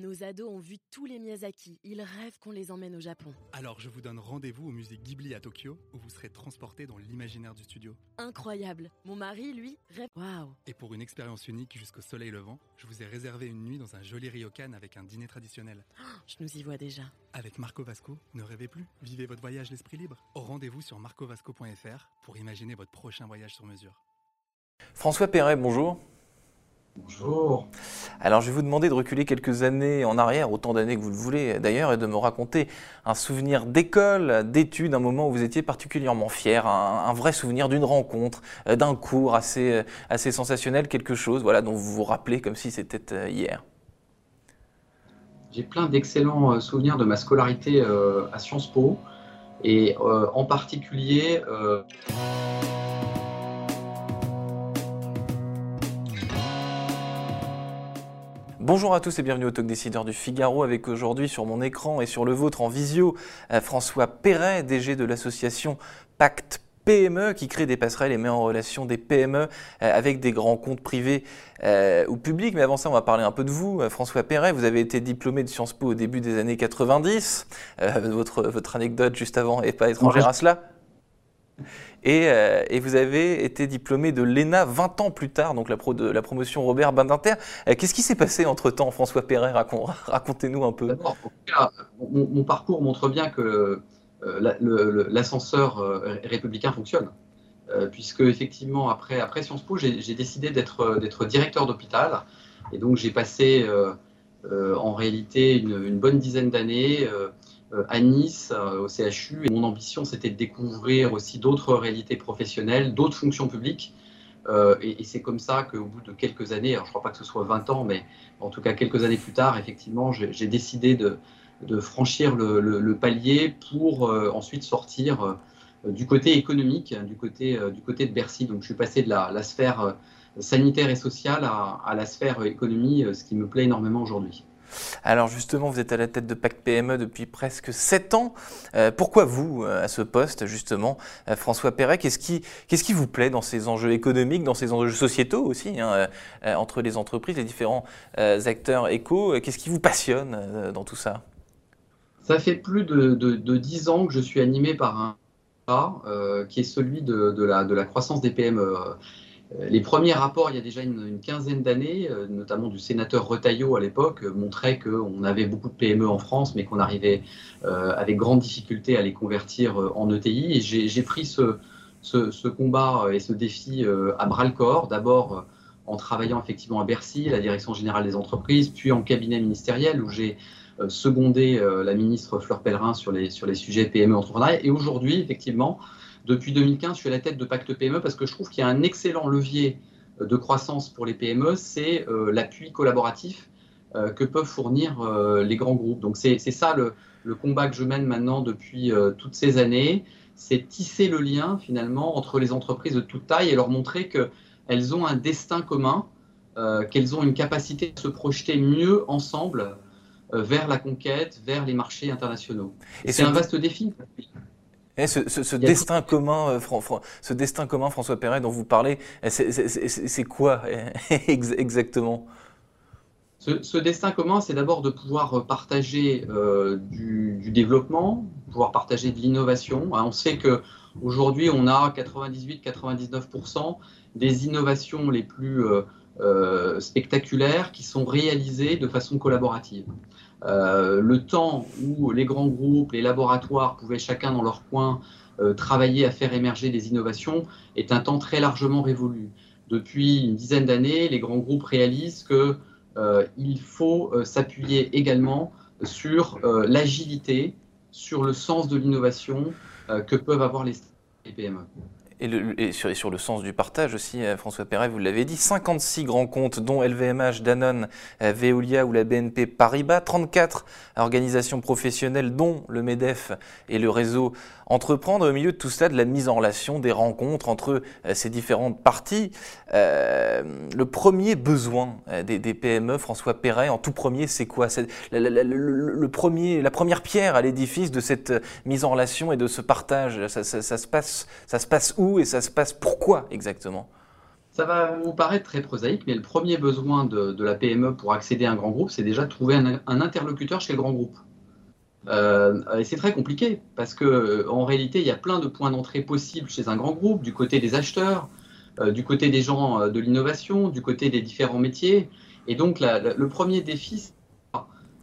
Nos ados ont vu tous les Miyazaki. Ils rêvent qu'on les emmène au Japon. Alors je vous donne rendez-vous au musée Ghibli à Tokyo où vous serez transporté dans l'imaginaire du studio. Incroyable. Mon mari, lui, rêve. Waouh. Et pour une expérience unique jusqu'au soleil levant, je vous ai réservé une nuit dans un joli ryokan avec un dîner traditionnel. Je nous y vois déjà. Avec Marco Vasco, ne rêvez plus, vivez votre voyage l'esprit libre. Au rendez-vous sur marcovasco.fr pour imaginer votre prochain voyage sur mesure. François Perret, bonjour. Bonjour. Alors je vais vous demander de reculer quelques années en arrière, autant d'années que vous le voulez d'ailleurs, et de me raconter un souvenir d'école, d'études, un moment où vous étiez particulièrement fier, un, vrai souvenir d'une rencontre, euh, d'un cours assez, euh, assez sensationnel, quelque chose voilà, dont vous vous rappelez comme si c'était euh, hier. J'ai plein d'excellents souvenirs de ma scolarité à Sciences Po, et en particulier... Bonjour à tous et bienvenue au Talk Décideur du Figaro avec aujourd'hui sur mon écran et sur le vôtre en visio euh, François Perret, DG de l'association Pacte PME qui crée des passerelles et met en relation des PME euh, avec des grands comptes privés euh, ou publics. Mais avant ça, on va parler un peu de vous. François Perret, vous avez été diplômé de Sciences Po au début des années 90. votre, votre anecdote juste avant n'est pas étrangère à cela. Euh, et, vous avez été diplômé de l'ENA 20 ans plus tard, donc la, promotion Robert Badinter. Euh, qu'est-ce qui s'est passé entre-temps, François Perret Racontez-nous un peu. mon, parcours montre bien que euh, l'ascenseur républicain fonctionne. puisque effectivement, après, Sciences Po, j'ai décidé d'être directeur d'hôpital. Et donc j'ai passé en réalité une, bonne dizaine d'années euh, à Nice, euh, au CHU. Et mon ambition, c'était de découvrir aussi d'autres réalités professionnelles, d'autres fonctions publiques. Euh, et, c'est comme ça qu'au bout de quelques années, alors je ne crois pas que ce soit 20 ans, mais en tout cas quelques années plus tard, effectivement, j'ai décidé de, de, franchir le, palier pour ensuite sortir du côté économique, du côté, du côté de Bercy. Donc je suis passé de la, sphère sanitaire et sociale à, à la sphère économie, ce qui me plaît énormément aujourd'hui. Alors justement, vous êtes à la tête de Pacte PME depuis presque 7 ans. Euh, pourquoi vous, euh, à ce poste, justement, euh, François Perret Qu'est-ce qui, vous plaît dans ces enjeux économiques, dans ces enjeux sociétaux aussi, hein, entre les entreprises, les différents acteurs éco? Qu'est-ce qui vous passionne dans tout ça? Ça fait plus de, de, 10 ans que je suis animé par un qui est celui de la croissance des PME. Euh, les premiers rapports, il y a déjà une, quinzaine d'années, euh, notamment du sénateur Retailleau à l'époque, euh, montraient qu'on avait beaucoup de PME en France, mais qu'on arrivait avec grande difficulté à les convertir en ETI. Et j'ai pris ce, combat et ce défi à bras le corps. D'abord en travaillant effectivement à Bercy, la direction générale des entreprises, puis en cabinet ministériel où j'ai secondé la ministre Fleur Pellerin sur les, sur les sujets PME entrepreneuriat. Et aujourd'hui, effectivement, depuis 2015, je suis à la tête de Pacte PME parce que je trouve qu'il y a un excellent levier euh, de croissance pour les PME, c'est euh, l'appui collaboratif euh, que peuvent fournir les grands groupes. Donc c'est ça le, combat que je mène maintenant depuis toutes ces années, c'est tisser le lien finalement entre les entreprises de toute taille et leur montrer qu'elles ont un destin commun, qu'elles ont une capacité de se projeter mieux ensemble vers la conquête, vers les marchés internationaux. Et c'est un vaste défi. Eh, ce, destin commun, euh, ce destin commun, François Perret, dont vous parlez, eh, c'est quoi eh, exactement? Ce, destin commun, c'est d'abord de pouvoir partager euh, du, développement, pouvoir partager de l'innovation. Hein, on sait que aujourd'hui, on a 98-99% des innovations les plus euh, spectaculaires qui sont réalisées de façon collaborative. Euh, le temps où les grands groupes, les laboratoires pouvaient chacun dans leur coin euh, travailler à faire émerger des innovations est un temps très largement révolu. Depuis une dizaine d'années, les grands groupes réalisent qu'il euh, faut s'appuyer également sur l'agilité, sur le sens de l'innovation que peuvent avoir les PME et, sur, le sens du partage aussi, euh, François Perret, vous l'avez dit, 56 grands comptes, dont LVMH, Danone, euh, Veolia ou la BNP Paribas, 34 organisations professionnelles, dont le MEDEF et le réseau Entreprendre. Au milieu de tout ça, de la mise en relation, des rencontres entre euh, ces différentes parties. le premier besoin des, PME, François Perret, en tout premier, c'est quoi? Le, premier, La première pierre à l'édifice de cette mise en relation et de ce partage, ça, ça se, passe, ça se passe où? Et ça se passe pourquoi exactement? Ça va vous paraître très prosaïque, mais le premier besoin de, la PME pour accéder à un grand groupe, c'est déjà de trouver un, interlocuteur chez le grand groupe. Euh, et c'est très compliqué parce que en réalité, il y a plein de points d'entrée possibles chez un grand groupe, du côté des acheteurs, euh, du côté des gens de l'innovation, du côté des différents métiers. Et donc, le premier défi, c'est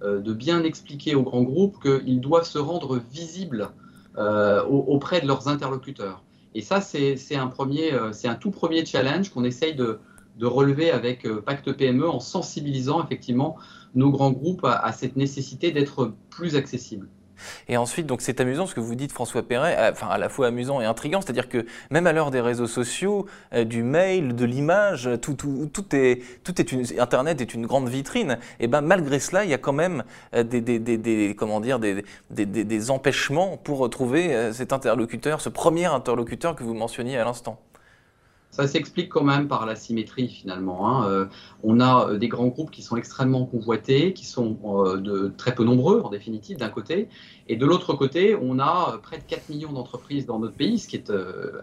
de bien expliquer aux grands groupes qu'ils doivent se rendre visibles auprès de leurs interlocuteurs. Et ça, c'est euh, un tout premier challenge qu'on essaye de, relever avec euh, Pacte PME en sensibilisant effectivement nos grands groupes à cette nécessité d'être plus accessibles. Et ensuite, donc c'est amusant ce que vous dites, François Perret, euh, enfin à la fois amusant et intriguant, c'est-à-dire que même à l'heure des réseaux sociaux, euh, du mail, de l'image, tout, tout, tout, est, une, Internet est une grande vitrine. Et ben malgré cela, il y a quand même euh, des, des, des, comment dire, des, des empêchements pour trouver cet interlocuteur, ce premier interlocuteur que vous mentionniez à l'instant. Ça s'explique quand même par la symétrie finalement. Hein. Euh, on a euh, des grands groupes qui sont extrêmement convoités, qui sont euh, très peu nombreux en définitive d'un côté, et de l'autre côté, on a près de 4 millions d'entreprises dans notre pays, ce qui est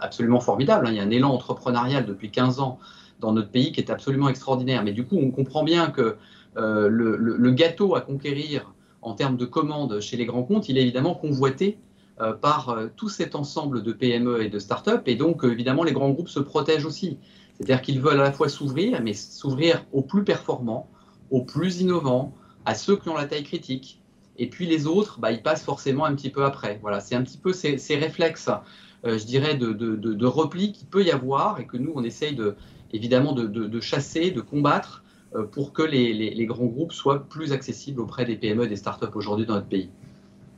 absolument formidable. Hein. Il y a un élan entrepreneurial depuis 15 ans dans notre pays qui est absolument extraordinaire. Mais du coup, on comprend bien que le, gâteau à conquérir en termes de commandes chez les grands comptes, il est évidemment convoité par euh, tout cet ensemble de PME et de start-up. Et donc, euh, évidemment, les grands groupes se protègent aussi. C'est-à-dire qu'ils veulent à la fois s'ouvrir, mais s'ouvrir aux plus performants, aux plus innovants, à ceux qui ont la taille critique. Et puis les autres, bah, ils passent forcément un petit peu après. Voilà, c'est un petit peu ces, réflexes, je dirais, de, repli qu'il peut y avoir et que nous, on essaye de, évidemment de, chasser, de combattre pour que les, les, grands groupes soient plus accessibles auprès des PME et des start-up aujourd'hui dans notre pays.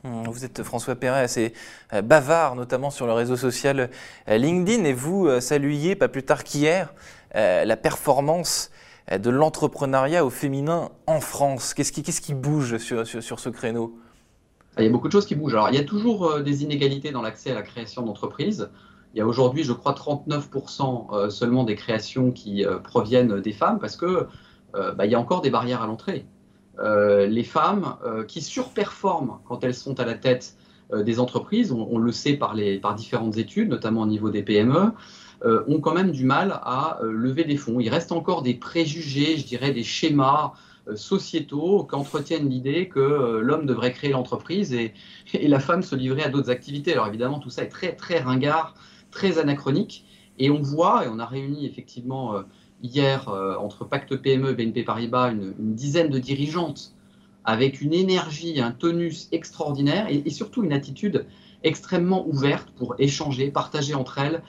Hum, vous êtes François Perret assez euh, bavard, notamment sur le réseau social euh, LinkedIn, et vous euh, saluiez, pas plus tard qu'hier, la performance de l'entrepreneuriat au féminin en France. Qu'est-ce qui, bouge sur, sur, ce créneau? Il y a beaucoup de choses qui bougent. Alors, il y a toujours des inégalités dans l'accès à la création d'entreprises. Il y a aujourd'hui, je crois, 39% seulement des créations qui proviennent des femmes parce que bah, il y a encore des barrières à l'entrée. Euh, les femmes euh, qui surperforment quand elles sont à la tête euh, des entreprises, on, le sait par, différentes études, notamment au niveau des PME, ont quand même du mal à lever des fonds. Il reste encore des préjugés, je dirais des schémas sociétaux qui entretiennent l'idée que l'homme devrait créer l'entreprise et, et, la femme se livrer à d'autres activités. Alors évidemment, tout ça est très très ringard, très anachronique. Et on voit, et on a réuni effectivement hier euh, entre Pacte PME et BNP Paribas une, dizaine de dirigeantes avec une énergie, un tonus extraordinaire et, surtout une attitude extrêmement ouverte pour échanger, partager entre elles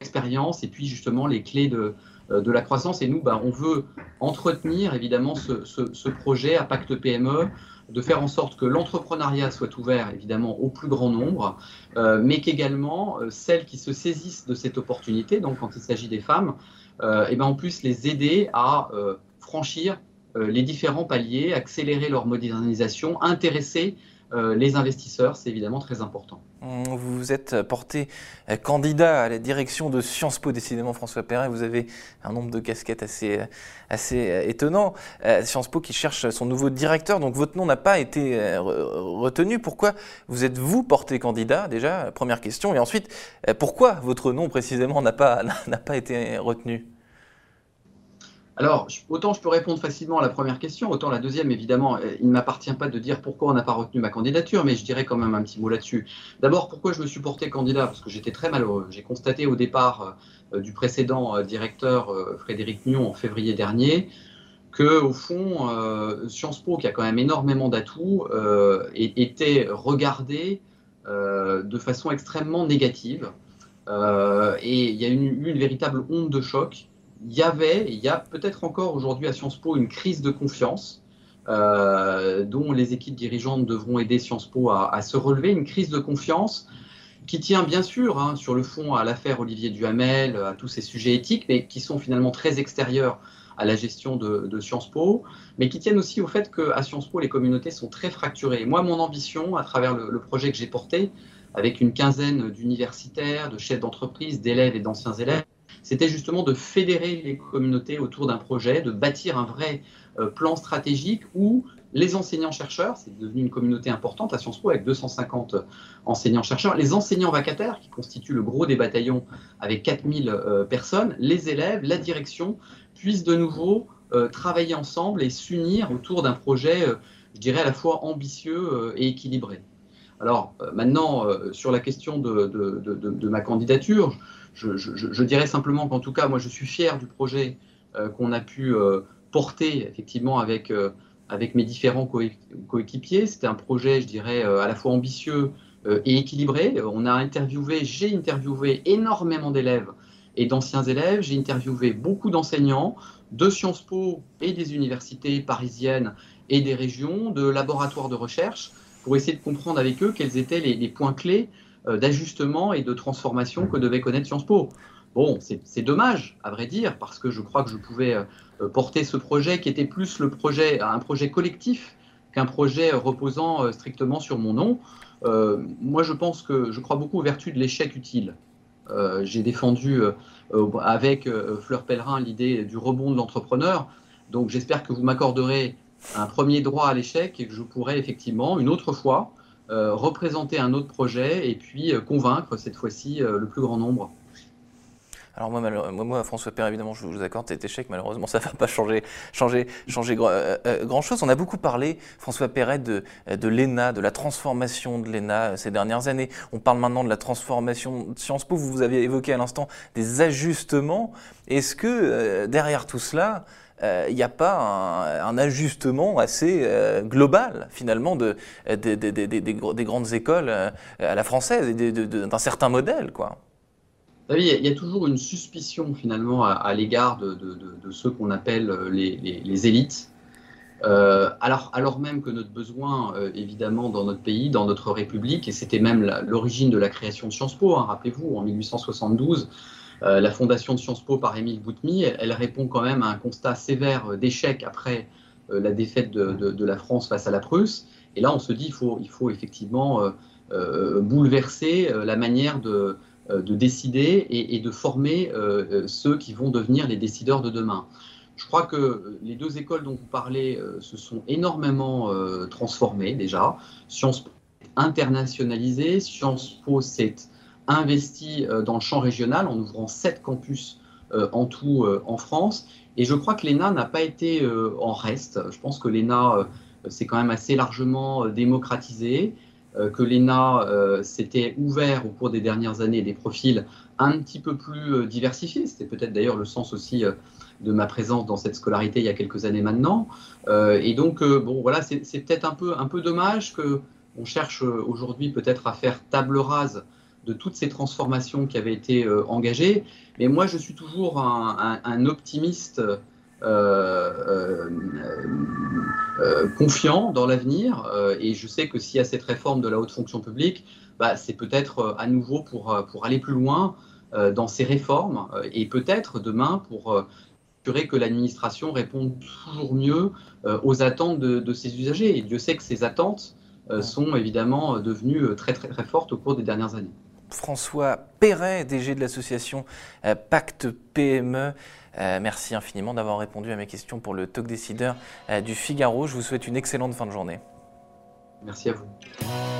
l'expérience et puis justement les clés de, euh, la croissance. Et nous, bah, on veut entretenir évidemment ce, projet à Pacte PME, de faire en sorte que l'entrepreneuriat soit ouvert évidemment au plus grand nombre, euh, mais qu'également celles qui se saisissent de cette opportunité, donc quand il s'agit des femmes, et ben en plus les aider à euh, franchir euh, les différents paliers, accélérer leur modernisation, intéresser les investisseurs, c'est évidemment très important. Vous vous êtes porté candidat à la direction de Sciences Po, décidément François Perrin, vous avez un nombre de casquettes assez, assez étonnant. Sciences Po qui cherche son nouveau directeur, donc votre nom n'a pas été retenu. Pourquoi vous êtes-vous porté candidat? Déjà Première question. Et ensuite, pourquoi votre nom précisément n'a pas, pas été retenu? Alors, autant je peux répondre facilement à la première question, autant la deuxième, évidemment, euh, il ne m'appartient pas de dire pourquoi on n'a pas retenu ma candidature, mais je dirais quand même un petit mot là-dessus. D'abord, pourquoi je me suis porté candidat? Parce que j'étais très malheureux. J'ai constaté au départ euh, du précédent euh, directeur, Frédéric Mion, en février dernier, que au fond, Sciences Po, qui a quand même énormément d'atouts, était regardé de façon extrêmement négative. et il y a eu une véritable onde de choc il y avait, il y a peut-être encore aujourd'hui à Sciences Po une crise de confiance euh, dont les équipes dirigeantes devront aider Sciences Po à, se relever, une crise de confiance qui tient bien sûr hein, sur le fond à l'affaire Olivier Duhamel, à tous ces sujets éthiques, mais qui sont finalement très extérieurs à la gestion de, Sciences Po, mais qui tiennent aussi au fait qu'à Sciences Po, les communautés sont très fracturées. moi, mon ambition, à travers le projet que j'ai porté, avec une quinzaine d'universitaires, de chefs d'entreprise, d'élèves et d'anciens élèves, c'était justement de fédérer les communautés autour d'un projet, de bâtir un vrai euh, plan stratégique où les enseignants-chercheurs, c'est devenu une communauté importante à Sciences Po avec 250 enseignants-chercheurs, les enseignants vacataires qui constituent le gros des bataillons avec 4000 euh, personnes, les élèves, la direction puissent de nouveau euh, travailler ensemble et s'unir autour d'un projet, je dirais, à la fois ambitieux et équilibré. Alors maintenant, sur la question de, ma candidature, je, dirais simplement qu'en tout cas, moi, je suis fier du projet qu'on a pu porter effectivement avec avec mes différents coéquipiers. C'était un projet, je dirais, euh, à la fois ambitieux euh, et équilibré. On a interviewé, j'ai interviewé énormément d'élèves et d'anciens élèves. J'ai interviewé beaucoup d'enseignants de Sciences Po et des universités parisiennes et des régions, de laboratoires de recherche, pour essayer de comprendre avec eux quels étaient les, points clés euh, d'ajustement et de transformation que devait connaître Sciences Po. Bon, c'est dommage, à vrai dire, parce que je crois que je pouvais euh, porter ce projet qui était plus le projet, un projet collectif qu'un projet reposant euh, strictement sur mon nom. Euh, moi, je pense que je crois beaucoup aux vertus de l'échec utile. J'ai défendu avec Fleur Pellerin l'idée du rebond de l'entrepreneur. Donc, j'espère que vous m'accorderez un premier droit à l'échec et que je pourrai effectivement, une autre fois, représenter un autre projet et puis convaincre cette fois-ci le plus grand nombre. Alors moi, François Père, évidemment, je vous accorde cet échec. Malheureusement, ça ne va pas changer, changer, changer euh, euh, grand-chose. On a beaucoup parlé, François Perret, de, de l'ENA, de la transformation de l'ENA euh, ces dernières années. On parle maintenant de la transformation de Sciences Po. Vous, vous aviez évoqué à l'instant des ajustements. Est-ce que derrière tout cela, il n'y a pas un, ajustement assez global finalement de, des grandes écoles à la française et d'un certain modèle quoi. Il y, a toujours une suspicion finalement à, l'égard de, ceux qu'on appelle euh, les, élites, euh, alors, même que notre besoin, euh, évidemment, dans notre pays, dans notre République, et c'était même l'origine de la création de Sciences Po, hein, rappelez-vous, en 1872, la fondation de Sciences Po par Émile Boutmy, elle, répond quand même à un constat sévère d'échec après la défaite de, la France face à la Prusse. Et là, on se dit, il faut, effectivement bouleverser la manière de euh, de décider et, de former euh, euh, ceux qui vont devenir les décideurs de demain. Je crois que les deux écoles dont vous parlez se sont énormément transformées déjà. Sciences Po internationalisée, Sciences Po s'est investi dans le champ régional en ouvrant sept campus en tout en France. Et je crois que l'ENA n'a pas été en reste. Je pense que l'ENA s'est quand même assez largement démocratisé. Euh, que l'ENA euh, s'était ouvert au cours des dernières années des profils un petit peu plus euh, diversifiés. C'était peut-être d'ailleurs le sens aussi de ma présence dans cette scolarité il y a quelques années maintenant. et donc, bon, voilà, c'est peut-être un peu, un peu dommage qu'on cherche aujourd'hui peut-être à faire table rase de toutes ces transformations qui avaient été engagées. Mais moi, je suis toujours un optimiste euh, euh, euh, confiant dans l'avenir et je sais que s'il y a cette réforme de la haute fonction publique, bah, c'est peut-être à nouveau pour, pour aller plus loin dans ces réformes et peut-être demain pour assurer que l'administration réponde toujours mieux aux attentes de, de, ses usagers. Et Dieu sait que ces attentes sont évidemment devenues très, très, très fortes au cours des dernières années. François Perret, DG de l'association Pacte PME. Euh, merci infiniment d'avoir répondu à mes questions pour le talk décideur euh, du Figaro. Je vous souhaite une excellente fin de journée. Merci à vous.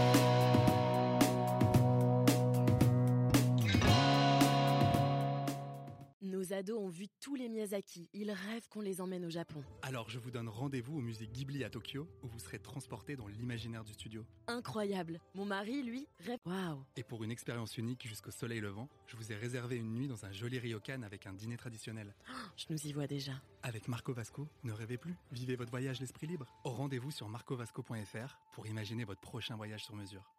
Ados ont vu tous les Miyazaki. Ils rêvent qu'on les emmène au Japon. Alors je vous donne rendez-vous au musée Ghibli à Tokyo où vous serez transporté dans l'imaginaire du studio. Incroyable. Mon mari, lui, rêve. Waouh. Et pour une expérience unique jusqu'au soleil levant, je vous ai réservé une nuit dans un joli ryokan avec un dîner traditionnel. je nous y vois déjà. Avec Marco Vasco, ne rêvez plus. Vivez votre voyage l'esprit libre. Au rendez-vous sur marcovasco.fr pour imaginer votre prochain voyage sur mesure.